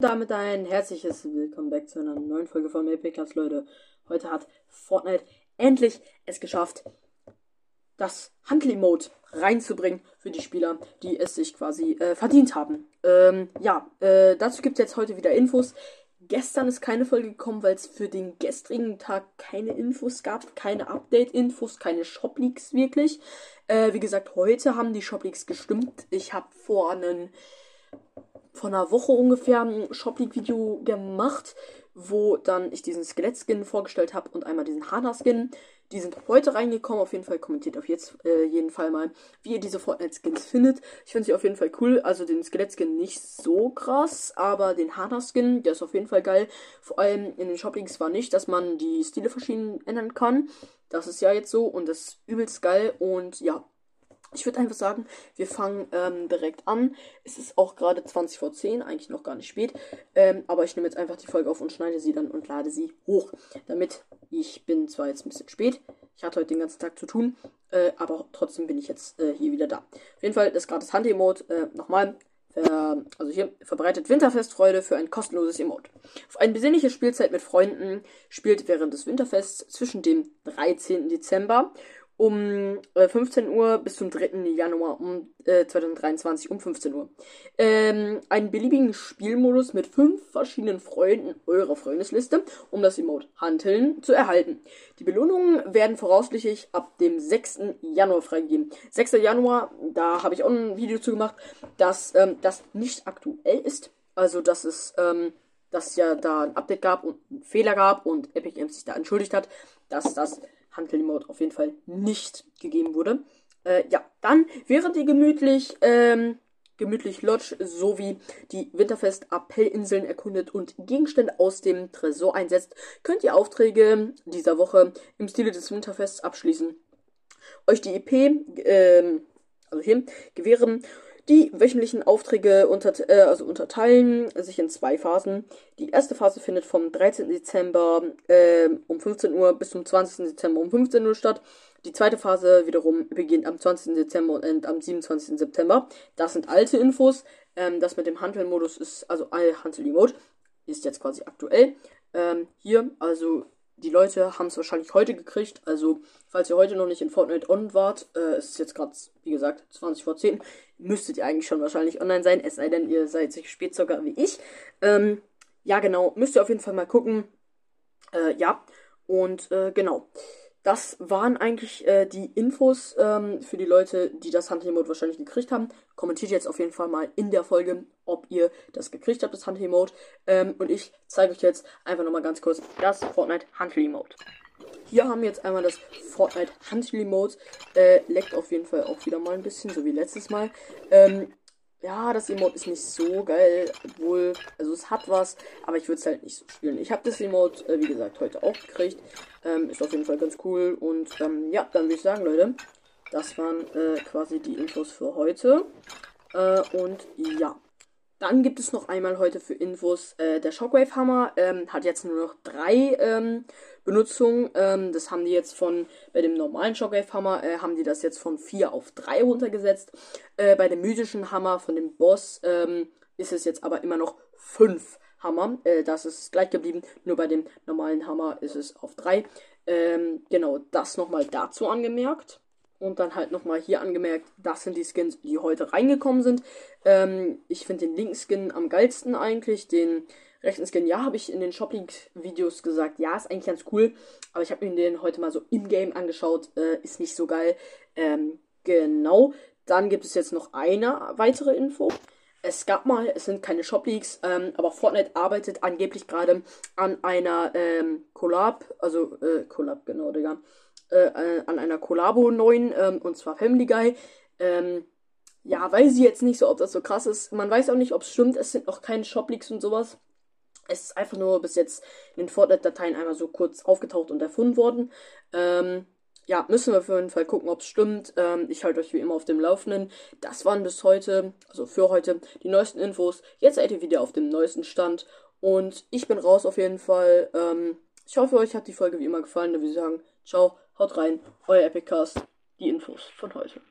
Damit ein herzliches Willkommen back zu einer neuen Folge von Maple Class, Leute. Heute hat Fortnite endlich es geschafft, das Handel-Emote reinzubringen für die Spieler, die es sich quasi äh, verdient haben. Ähm, ja, äh, dazu gibt es jetzt heute wieder Infos. Gestern ist keine Folge gekommen, weil es für den gestrigen Tag keine Infos gab, keine Update-Infos, keine Shop-Leaks wirklich. Äh, wie gesagt, heute haben die Shop-Leaks gestimmt. Ich habe vor einen vor einer Woche ungefähr ein Shop League Video gemacht, wo dann ich diesen Skelett-Skin vorgestellt habe und einmal diesen Hana-Skin. Die sind heute reingekommen. Auf jeden Fall kommentiert auf jetzt äh, jeden Fall mal, wie ihr diese Fortnite-Skins findet. Ich finde sie auf jeden Fall cool. Also den Skelett-Skin nicht so krass, aber den Hana-Skin, der ist auf jeden Fall geil. Vor allem in den Shop-Leagues war nicht, dass man die Stile verschieden ändern kann. Das ist ja jetzt so und das ist übelst geil. Und ja, ich würde einfach sagen, wir fangen ähm, direkt an. Es ist auch gerade 20 vor 10, eigentlich noch gar nicht spät. Ähm, aber ich nehme jetzt einfach die Folge auf und schneide sie dann und lade sie hoch. Damit ich bin zwar jetzt ein bisschen spät, ich hatte heute den ganzen Tag zu tun, äh, aber trotzdem bin ich jetzt äh, hier wieder da. Auf jeden Fall das gratis Hand-Emote. Äh, nochmal. also hier verbreitet Winterfestfreude für ein kostenloses Emote. Auf eine besinnliche Spielzeit mit Freunden spielt während des Winterfests zwischen dem 13. Dezember um äh, 15 Uhr bis zum 3. Januar um äh, 2023 um 15 Uhr. Ähm, einen beliebigen Spielmodus mit fünf verschiedenen Freunden eurer Freundesliste, um das Emote Handeln zu erhalten. Die Belohnungen werden voraussichtlich ab dem 6. Januar freigegeben. 6. Januar, da habe ich auch ein Video zu gemacht, dass ähm, das nicht aktuell ist. Also, dass es, ähm, dass ja da ein Update gab und einen Fehler gab und Epic Games sich da entschuldigt hat, dass das Handel-Emote auf jeden Fall nicht gegeben wurde. Äh, ja, dann, während ihr gemütlich, ähm, gemütlich Lodge sowie die Winterfest-Appellinseln erkundet und Gegenstände aus dem Tresor einsetzt, könnt ihr Aufträge dieser Woche im Stile des Winterfests abschließen. Euch die EP, ähm, also hier, gewähren die wöchentlichen Aufträge unter, äh, also unterteilen sich in zwei Phasen. Die erste Phase findet vom 13. Dezember äh, um 15 Uhr bis zum 20. Dezember um 15 Uhr statt. Die zweite Phase wiederum beginnt am 20. Dezember und endet am 27. September. Das sind alte Infos. Ähm, das mit dem Handelmodus ist, also Handel-Emote, ist jetzt quasi aktuell. Ähm, hier, also die Leute haben es wahrscheinlich heute gekriegt. Also, falls ihr heute noch nicht in Fortnite on wart, äh, es ist jetzt gerade, wie gesagt, 20 vor 10, müsstet ihr eigentlich schon wahrscheinlich online sein. Es sei denn, ihr seid solche Spätzocker wie ich. Ähm, ja, genau, müsst ihr auf jeden Fall mal gucken. Äh, ja, und äh, genau. Das waren eigentlich äh, die Infos ähm, für die Leute, die das Hunting-Mode wahrscheinlich gekriegt haben. Kommentiert jetzt auf jeden Fall mal in der Folge, ob ihr das gekriegt habt, das Hunting-Mode. Ähm, und ich zeige euch jetzt einfach nochmal ganz kurz das Fortnite Hunting-Mode. Hier haben wir jetzt einmal das Fortnite Hunting Mode. Äh, leckt auf jeden Fall auch wieder mal ein bisschen, so wie letztes Mal. Ähm, ja, das Emote ist nicht so geil, obwohl, es hat was, aber ich würde es halt nicht so spielen. Ich habe das Emote, äh, wie gesagt, heute auch gekriegt. Ähm, ist auf jeden Fall ganz cool. Und ähm, ja, dann würde ich sagen, Leute, das waren äh, quasi die Infos für heute. Äh, und ja. Dann gibt es noch einmal heute für Infos, äh, der Shockwave Hammer ähm, hat jetzt nur noch drei ähm, Benutzungen. Ähm, das haben die jetzt von, bei dem normalen Shockwave Hammer, äh, haben die das jetzt von vier auf drei runtergesetzt. Äh, bei dem mythischen Hammer von dem Boss ähm, ist es jetzt aber immer noch fünf Hammer. Äh, das ist gleich geblieben. Nur bei dem normalen Hammer ist es auf drei. Ähm, genau, das nochmal dazu angemerkt. Und dann halt nochmal hier angemerkt, das sind die Skins, die heute reingekommen sind. Ähm, ich finde den linken Skin am geilsten eigentlich. Den rechten Skin, ja, habe ich in den Shopping-Videos gesagt, ja, ist eigentlich ganz cool. Aber ich habe mir den heute mal so im-game angeschaut. Äh, ist nicht so geil. Ähm, genau. Dann gibt es jetzt noch eine weitere Info. Es gab mal, es sind keine Shop-Leaks, ähm, aber Fortnite arbeitet angeblich gerade an einer ähm, Collab, also äh, Collab, genau, Digga äh, äh, an einer Kollabo neuen, ähm, und zwar Family Guy. Ähm, ja, weiß ich jetzt nicht so, ob das so krass ist. Man weiß auch nicht, ob es stimmt. Es sind noch keine Shop-Leaks und sowas. Es ist einfach nur bis jetzt in den Fortnite-Dateien einmal so kurz aufgetaucht und erfunden worden. Ähm, ja, müssen wir auf jeden Fall gucken, ob es stimmt. Ähm, ich halte euch wie immer auf dem Laufenden. Das waren bis heute, also für heute, die neuesten Infos. Jetzt seid ihr wieder auf dem neuesten Stand. Und ich bin raus auf jeden Fall. Ähm, ich hoffe, euch hat die Folge wie immer gefallen. Da würde ich sagen, ciao. Haut rein, euer Epiccast, die Infos von heute.